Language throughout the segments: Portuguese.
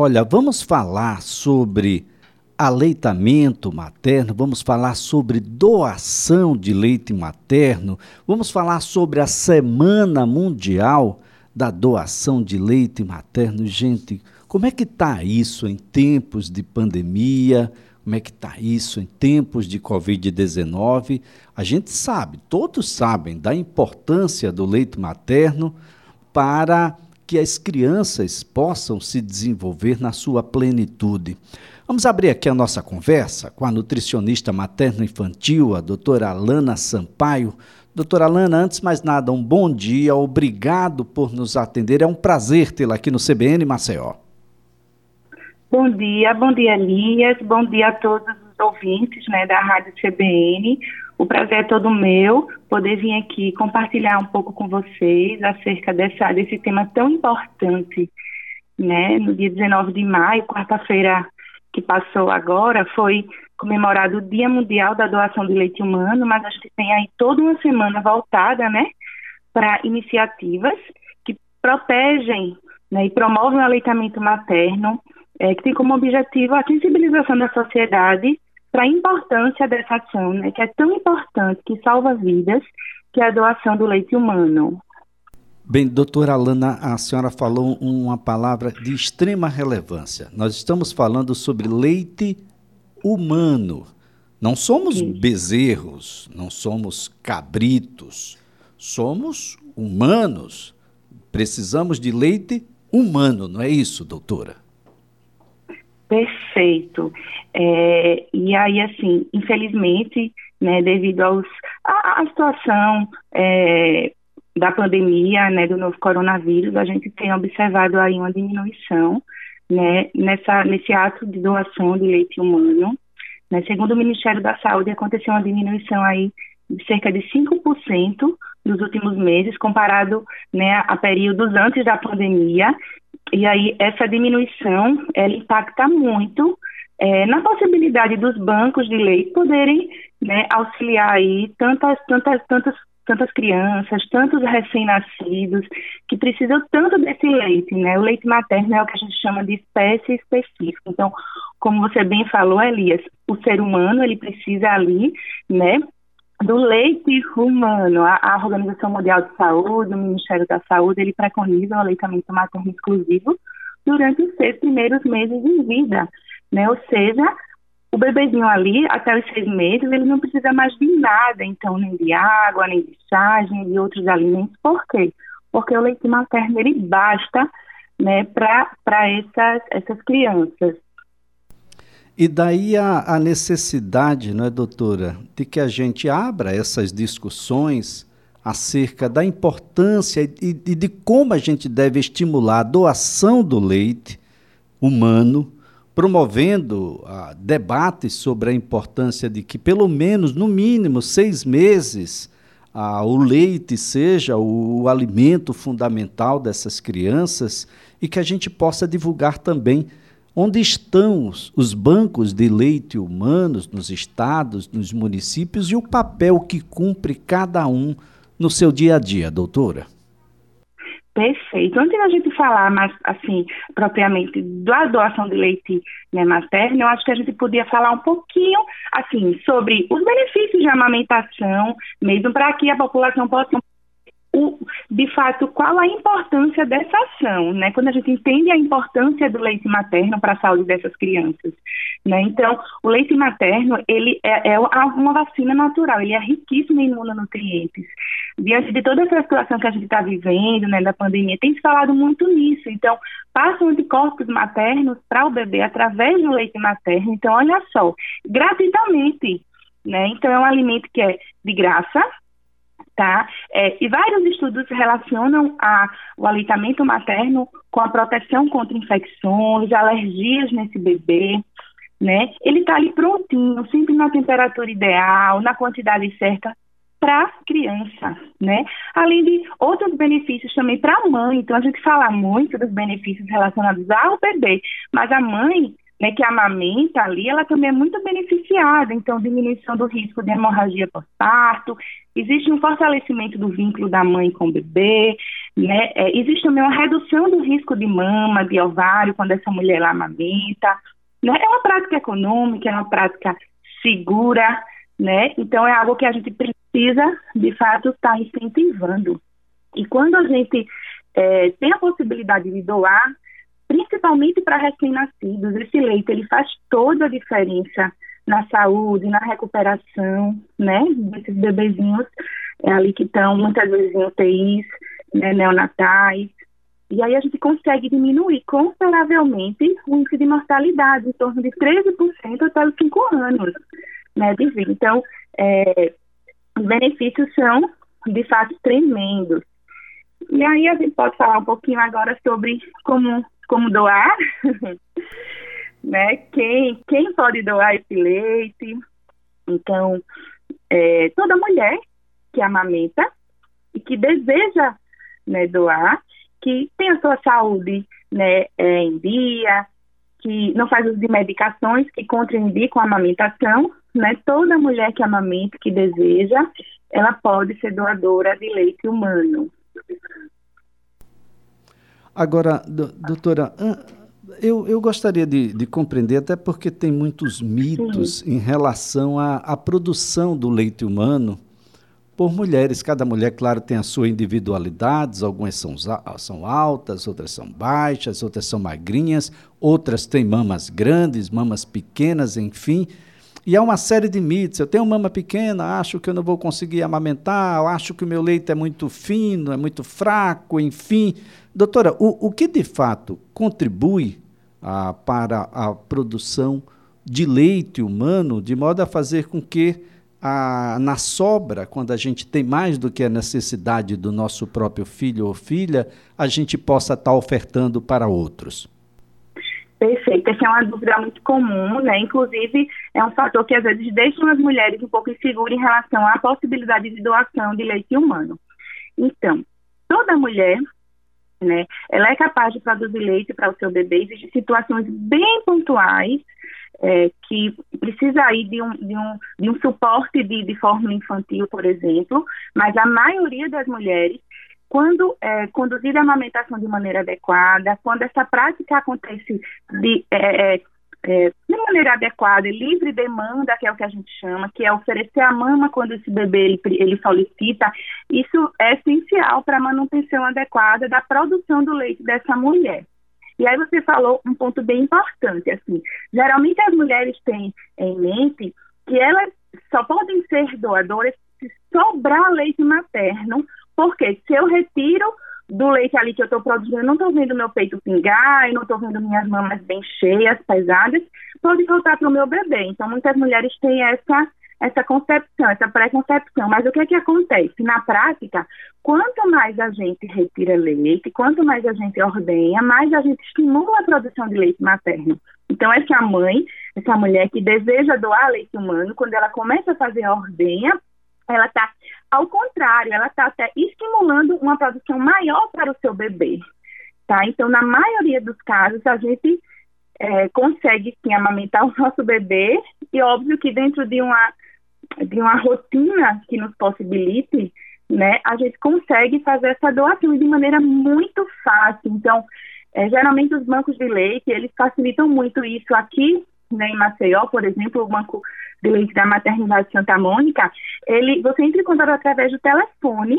olha, vamos falar sobre aleitamento materno, vamos falar sobre doação de leite materno, vamos falar sobre a Semana Mundial da Doação de Leite Materno. Gente, como é que está isso em tempos de pandemia? Como é que está isso em tempos de Covid-19? A gente sabe, todos sabem da importância do leite materno para que as crianças possam se desenvolver na sua plenitude. Vamos abrir aqui a nossa conversa com a nutricionista materno-infantil, a doutora Alana Sampaio. Doutora Alana, antes de mais nada, um bom dia, obrigado por nos atender. É um prazer tê-la aqui no CBN Maceió. Bom dia, bom dia, Elias, bom dia a todos os ouvintes né, da Rádio CBN. O prazer é todo meu poder vir aqui compartilhar um pouco com vocês acerca dessa, desse tema tão importante. Né? No dia 19 de maio, quarta-feira que passou agora foi comemorado o Dia Mundial da Doação de Leite Humano, mas a gente tem aí toda uma semana voltada, né, para iniciativas que protegem né, e promovem o aleitamento materno, é, que tem como objetivo a sensibilização da sociedade para a importância dessa ação, né, que é tão importante, que salva vidas, que é a doação do leite humano. Bem, doutora Alana, a senhora falou uma palavra de extrema relevância. Nós estamos falando sobre leite humano. Não somos Sim. bezerros, não somos cabritos, somos humanos. Precisamos de leite humano, não é isso, doutora? Perfeito. É, e aí, assim, infelizmente, né, devido aos, a situação é, da pandemia, né, do novo coronavírus, a gente tem observado aí uma diminuição, né, nessa, nesse ato de doação de leite humano. Né, segundo o Ministério da Saúde, aconteceu uma diminuição aí de cerca de 5% nos últimos meses, comparado né, a períodos antes da pandemia. E aí, essa diminuição, ela impacta muito é, na possibilidade dos bancos de leite poderem né, auxiliar aí tantas, tantas, tantas tantas crianças, tantos recém-nascidos, que precisam tanto desse leite, né? O leite materno é o que a gente chama de espécie específica. Então, como você bem falou, Elias, o ser humano, ele precisa ali, né, do leite humano. A, a Organização Mundial de Saúde, o Ministério da Saúde, ele preconiza o aleitamento materno exclusivo durante os seis primeiros meses de vida, né? Ou seja, o bebezinho ali, até os seis meses, ele não precisa mais de nada, então, nem de água, nem de chá, nem de outros alimentos. Por quê? Porque o leite materno, ele basta né, para essas, essas crianças. E daí a, a, necessidade, não é, doutora, de que a gente abra essas discussões acerca da importância e, e de como a gente deve estimular a doação do leite humano promovendo uh, debates sobre a importância de que, pelo menos, no mínimo, seis meses, uh, o leite seja o, o alimento fundamental dessas crianças e que a gente possa divulgar também onde estão os, os bancos de leite humanos nos estados, nos municípios e o papel que cumpre cada um no seu dia a dia, doutora. Perfeito. Antes da gente falar mais, assim, propriamente da doação de leite né, materno, eu acho que a gente podia falar um pouquinho, assim, sobre os benefícios de amamentação, mesmo para que a população possa o, de fato, qual a importância dessa ação, né? Quando a gente entende a importância do leite materno para a saúde dessas crianças, né? Então, o leite materno, ele é, é uma vacina natural, ele é riquíssimo em imunonutrientes. Diante de toda essa situação que a gente está vivendo, né, da pandemia, tem se falado muito nisso. Então, passam anticorpos maternos para o bebê através do leite materno. Então, olha só, gratuitamente, né? Então, é um alimento que é de graça, tá? É, e vários estudos relacionam a, o aleitamento materno com a proteção contra infecções, alergias nesse bebê, né? Ele está ali prontinho, sempre na temperatura ideal, na quantidade certa para criança, né? Além de outros benefícios também para a mãe. Então a gente fala muito dos benefícios relacionados ao bebê, mas a mãe né, que amamenta ali, ela também é muito beneficiada, então diminuição do risco de hemorragia pós-parto, existe um fortalecimento do vínculo da mãe com o bebê, né, é, existe também uma redução do risco de mama, de ovário, quando essa mulher lá amamenta, né, é uma prática econômica, é uma prática segura, né, então é algo que a gente precisa, de fato, estar tá incentivando. E quando a gente é, tem a possibilidade de doar, principalmente para recém-nascidos. Esse leite ele faz toda a diferença na saúde, na recuperação, né, desses bebezinhos é, ali que estão muitas vezes em UTIs, né, neonatais. E aí a gente consegue diminuir consideravelmente o índice de mortalidade, em torno de 13% até os 5 anos, né, de vida. Então, é, os benefícios são, de fato, tremendos. E aí a gente pode falar um pouquinho agora sobre como como doar, né? Quem, quem pode doar esse leite? Então, é, toda mulher que amamenta e que deseja né, doar, que tem a sua saúde né, é, em dia, que não faz uso de medicações que contraindicam a amamentação, né? Toda mulher que amamenta, que deseja, ela pode ser doadora de leite humano. Agora, doutora, eu, eu gostaria de, de, compreender, até porque tem muitos mitos em relação à, à produção do leite humano por mulheres. Cada mulher, claro, tem a sua individualidade, algumas são, são altas, outras são baixas, outras são magrinhas, outras têm mamas grandes, mamas pequenas, enfim. E há uma série de mitos. Eu tenho mama pequena, acho que eu não vou conseguir amamentar, acho que o meu leite é muito fino, é muito fraco, enfim. Doutora, o, o que de fato contribui ah, para a produção de leite humano, de modo a fazer com que a, na sobra, quando a gente tem mais do que a necessidade do nosso próprio filho ou filha, a gente possa estar ofertando para outros? Perfeito, essa é uma dúvida muito comum, né? Inclusive, é um fator que às vezes deixa as mulheres um pouco inseguras em relação à possibilidade de doação de leite humano. Então, toda mulher, né, ela é capaz de produzir leite para o seu bebê. Existem situações bem pontuais é, que precisa aí de um, de um, de um suporte de, de fórmula infantil, por exemplo, mas a maioria das mulheres quando é, conduzida a amamentação de maneira adequada, quando essa prática acontece de, é, é, é, de maneira adequada e livre demanda, que é o que a gente chama, que é oferecer a mama quando esse bebê ele, ele solicita, isso é essencial para a manutenção adequada da produção do leite dessa mulher. E aí você falou um ponto bem importante, assim, geralmente as mulheres têm em mente que elas só podem ser doadoras se sobrar leite materno porque se eu retiro do leite ali que eu estou produzindo, eu não estou vendo meu peito pingar, eu não estou vendo minhas mamas bem cheias, pesadas, pode voltar para o meu bebê. Então, muitas mulheres têm essa, essa concepção, essa pré-concepção. Mas o que é que acontece? Na prática, quanto mais a gente retira leite, quanto mais a gente ordenha, mais a gente estimula a produção de leite materno. Então, essa mãe, essa mulher que deseja doar leite humano, quando ela começa a fazer a ordenha, ela está, ao contrário, ela está até estimulando uma produção maior para o seu bebê. Tá? Então, na maioria dos casos, a gente é, consegue sim amamentar o nosso bebê, e óbvio que dentro de uma, de uma rotina que nos possibilite, né, a gente consegue fazer essa doação de maneira muito fácil. Então, é, geralmente os bancos de leite, eles facilitam muito isso aqui, né, em Maceió, por exemplo, o banco de leite da maternidade Santa Mônica, ele, você entra em contato através do telefone,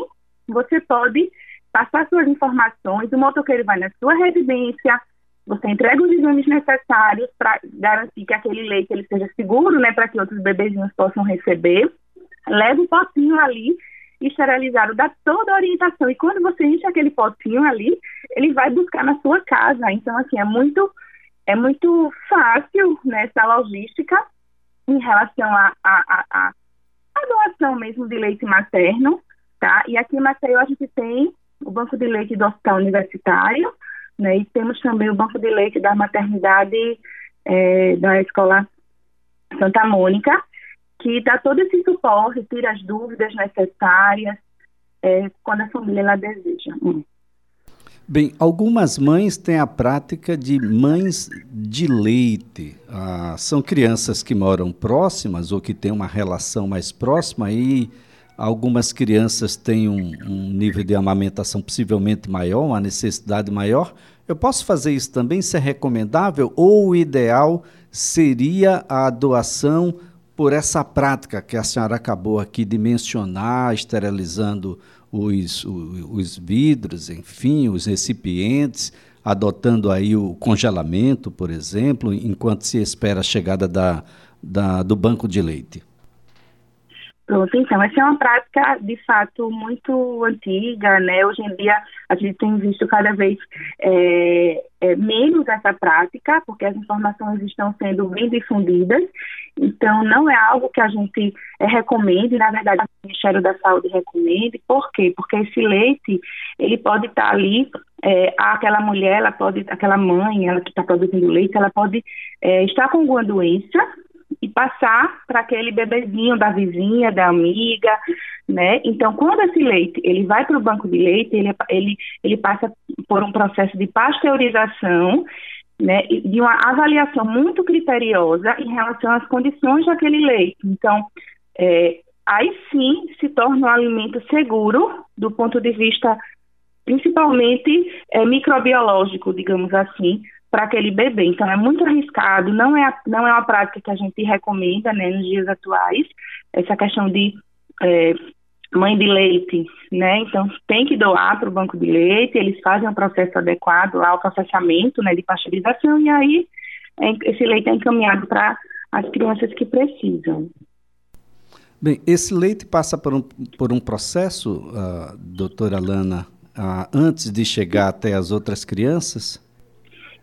você pode passar suas informações, o motoqueiro vai na sua residência, você entrega os exames necessários para garantir que aquele leite ele seja seguro, né, para que outros bebezinhos possam receber, leva o potinho ali esterilizado, dá toda a orientação. E quando você enche aquele potinho ali, ele vai buscar na sua casa. Então, assim, é muito, é muito fácil né, logística em relação à a, a, a, a, doação mesmo de leite materno, tá? E aqui em Maceió a gente tem o banco de leite do Hospital Universitário, né? E temos também o banco de leite da maternidade é, da Escola Santa Mônica, que dá todo esse suporte, tira as dúvidas necessárias é, quando a família ela deseja. Hum. Bem, algumas mães têm a prática de mães de leite. Ah, são crianças que moram próximas ou que têm uma relação mais próxima e algumas crianças têm um, um nível de amamentação possivelmente maior, uma necessidade maior. Eu posso fazer isso também? Isso é recomendável? Ou o ideal seria a doação por essa prática que a senhora acabou aqui de mencionar, esterilizando os, os vidros, enfim, os recipientes, adotando aí o congelamento, por exemplo, enquanto se espera a chegada da, da, do banco de leite? Pronto, então, essa é uma prática, de fato, muito antiga, né? Hoje em dia, a gente tem visto cada vez é, é, menos essa prática, porque as informações estão sendo bem difundidas, então não é algo que a gente é, recomende, na verdade, o Ministério da Saúde recomende, por quê? Porque esse leite, ele pode estar ali, é, aquela mulher, ela pode, aquela mãe, ela que está produzindo leite, ela pode é, estar com alguma doença, e passar para aquele bebezinho da vizinha, da amiga, né? Então, quando esse leite ele vai para o banco de leite, ele, ele, ele passa por um processo de pasteurização, né? De uma avaliação muito criteriosa em relação às condições daquele leite. Então, é, aí sim se torna um alimento seguro do ponto de vista principalmente é, microbiológico, digamos assim, para aquele bebê. Então é muito arriscado, não é, não é uma prática que a gente recomenda né, nos dias atuais, essa questão de é, mãe de leite, né? Então tem que doar para o banco de leite, eles fazem um processo adequado lá, o processamento né, de pasteurização, e aí é, esse leite é encaminhado para as crianças que precisam. Bem, esse leite passa por um, por um processo, uh, doutora Lana, uh, antes de chegar até as outras crianças?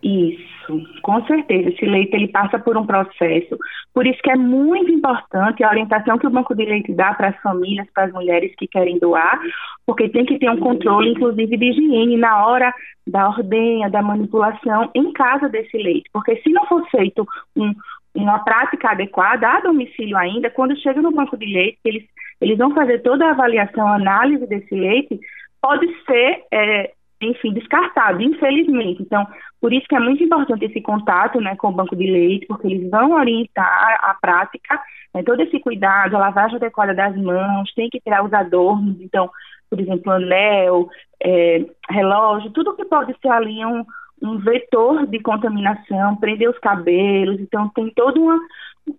Isso, com certeza. Esse leite ele passa por um processo. Por isso que é muito importante a orientação que o Banco de Leite dá para as famílias, para as mulheres que querem doar, porque tem que ter um controle, inclusive, de higiene na hora da ordenha, da manipulação em casa desse leite. Porque se não for feito um, uma prática adequada a domicílio ainda, quando chega no banco de leite, eles, eles vão fazer toda a avaliação, análise desse leite, pode ser é, enfim, descartado, infelizmente. Então, por isso que é muito importante esse contato né, com o banco de leite, porque eles vão orientar a prática, né, todo esse cuidado, a lavagem adequada das mãos, tem que tirar os adornos, então, por exemplo, anel, é, relógio, tudo que pode ser ali um, um vetor de contaminação, prender os cabelos, então tem todo uma,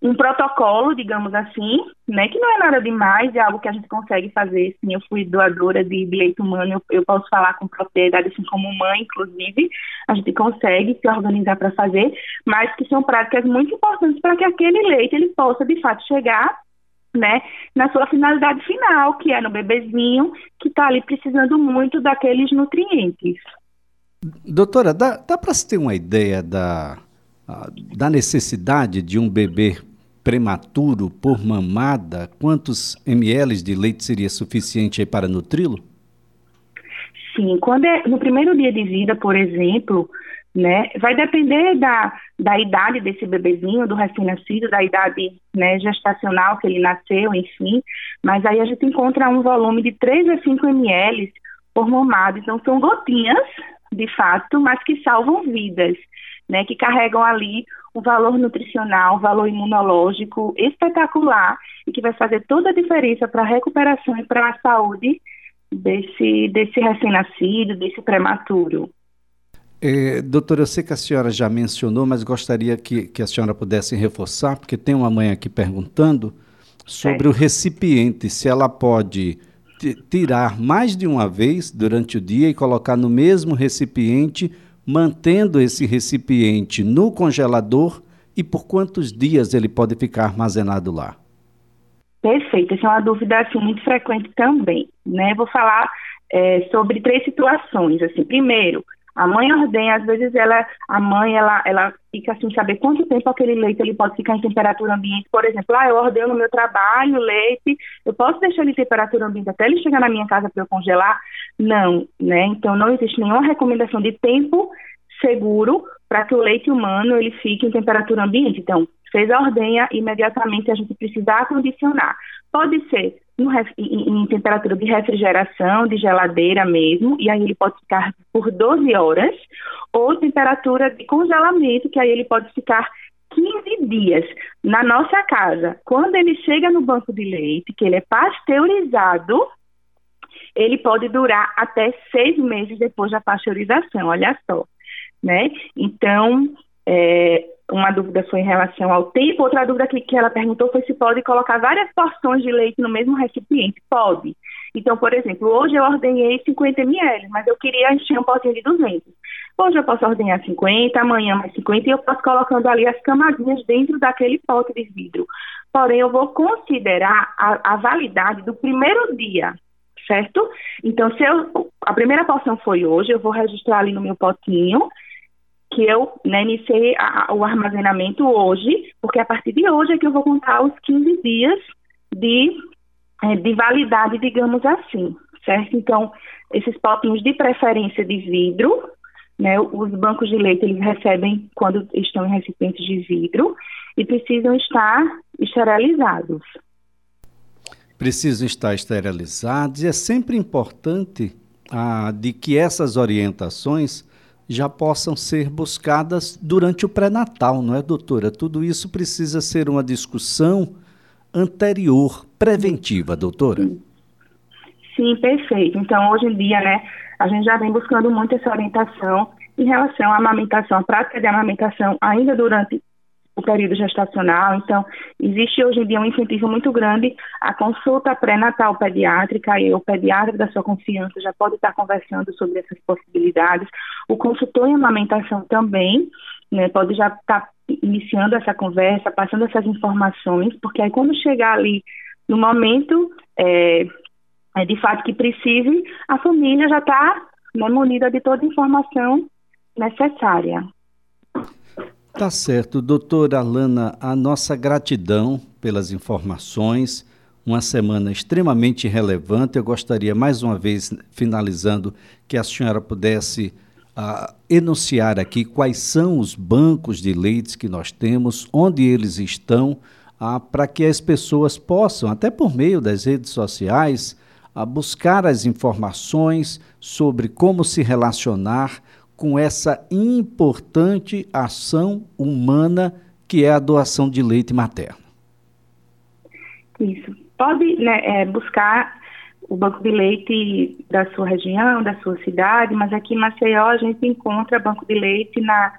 um protocolo, digamos assim, né, que não é nada demais, é algo que a gente consegue fazer, sim, eu fui doadora de leite humano, eu, eu posso falar com propriedade, assim como mãe, inclusive, a gente consegue se organizar para fazer, mas que são práticas muito importantes para que aquele leite ele possa, de fato, chegar né, na sua finalidade final, que é no bebezinho que está ali precisando muito daqueles nutrientes. Doutora, dá, dá para se ter uma ideia da, da necessidade de um bebê prematuro por mamada? Quantos ml de leite seria suficiente para nutri-lo? Sim, quando é no primeiro dia de vida, por exemplo, né, vai depender da, da idade desse bebezinho, do recém-nascido, da idade né, gestacional que ele nasceu, enfim, mas aí a gente encontra um volume de 3 a 5 ml por mamada, então são gotinhas de fato, mas que salvam vidas, né, que carregam ali um valor nutricional, um valor imunológico espetacular e que vai fazer toda a diferença para a recuperação e para a saúde desse, desse recém-nascido, desse prematuro. É, doutora, eu sei que a senhora já mencionou, mas gostaria que, que a senhora pudesse reforçar, porque tem uma mãe aqui perguntando sobre o recipiente, se ela pode tirar mais de uma vez durante o dia e colocar no mesmo recipiente, mantendo esse recipiente no congelador e por quantos dias ele pode ficar armazenado lá? Perfeito, essa é uma dúvida assim, muito frequente também. Né? Vou falar é, sobre três situações. Assim, primeiro, a mãe ordenha, às vezes ela, a mãe, ela, ela fica assim, saber quanto tempo aquele leite ele pode ficar em temperatura ambiente. Por exemplo, ah, eu ordeno no meu trabalho leite, eu posso deixar ele em temperatura ambiente até ele chegar na minha casa para eu congelar? Não, né? Então não existe nenhuma recomendação de tempo seguro para que o leite humano ele fique em temperatura ambiente. Então, fez a ordenha, imediatamente a gente precisa acondicionar. Pode ser em, em, temperatura de refrigeração, de geladeira mesmo, e aí ele pode ficar por 12 horas, ou temperatura de congelamento, que aí ele pode ficar 15 dias na nossa casa. Quando ele chega no banco de leite, que ele é pasteurizado, ele pode durar até seis meses depois da pasteurização, olha só, né? Então, é, uma dúvida foi em relação ao tempo, outra dúvida que, que ela perguntou foi se pode colocar várias porções de leite no mesmo recipiente. Pode. Então, por exemplo, hoje eu ordenhei 50 ml, mas eu queria encher um potinho de 200. Hoje eu posso ordenhar 50, amanhã mais 50 e eu posso colocando ali as camadinhas dentro daquele pote de vidro. Porém, eu vou considerar a, a validade do primeiro dia, certo? Então, se eu, a primeira porção foi hoje, eu vou registrar ali no meu potinho que eu né, iniciei a, o armazenamento hoje, porque a partir de hoje é que eu vou contar os 15 dias de, é, de validade, digamos assim, certo? Então, esses potinhos de preferência de vidro, né, os bancos de leite eles recebem quando estão em recipientes de vidro e precisam estar esterilizados. Precisam estar esterilizados e é sempre importante ah, de que essas orientações já possam ser buscadas durante o pré-natal, não é, doutora? Tudo isso precisa ser uma discussão anterior, preventiva, doutora. Sim, perfeito. Então, hoje em dia, né, a gente já vem buscando muito essa orientação em relação à amamentação, a prática de amamentação ainda durante o período gestacional. Então, existe hoje em dia um incentivo muito grande à consulta pré-natal pediátrica e o pediatra da sua confiança já pode estar conversando sobre essas possibilidades. O consultor em amamentação também né, pode já estar iniciando essa conversa, passando essas informações, porque aí quando chegar ali no momento é, é de fato que precise, a família já está né, munida de toda a informação necessária. Tá certo, doutora Alana, a nossa gratidão pelas informações, uma semana extremamente relevante. Eu gostaria, mais uma vez, finalizando, que a senhora pudesse uh, enunciar aqui quais são os bancos de leites que nós temos, onde eles estão, uh, para que as pessoas possam, até por meio das redes sociais, uh, buscar as informações sobre como se relacionar com essa importante ação humana que é a doação de leite materno. Isso. Pode né, é, buscar o banco de leite da sua região, da sua cidade, mas aqui em Maceió a gente encontra banco de leite na,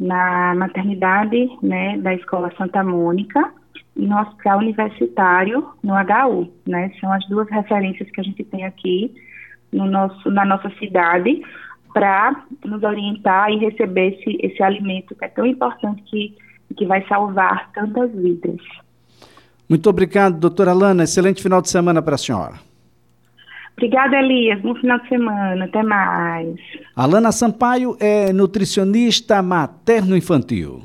na maternidade né, da Escola Santa Mônica e no Hospital Universitário, no HU. Né, são as duas referências que a gente tem aqui no nosso, na nossa cidade para nos orientar e receber esse, esse alimento que é tão importante que, que vai salvar tantas vidas. Muito obrigado, doutora Lana. Excelente final de semana para a senhora. Obrigada, Elias. Bom final de semana. Até mais. Alana Sampaio é nutricionista materno-infantil.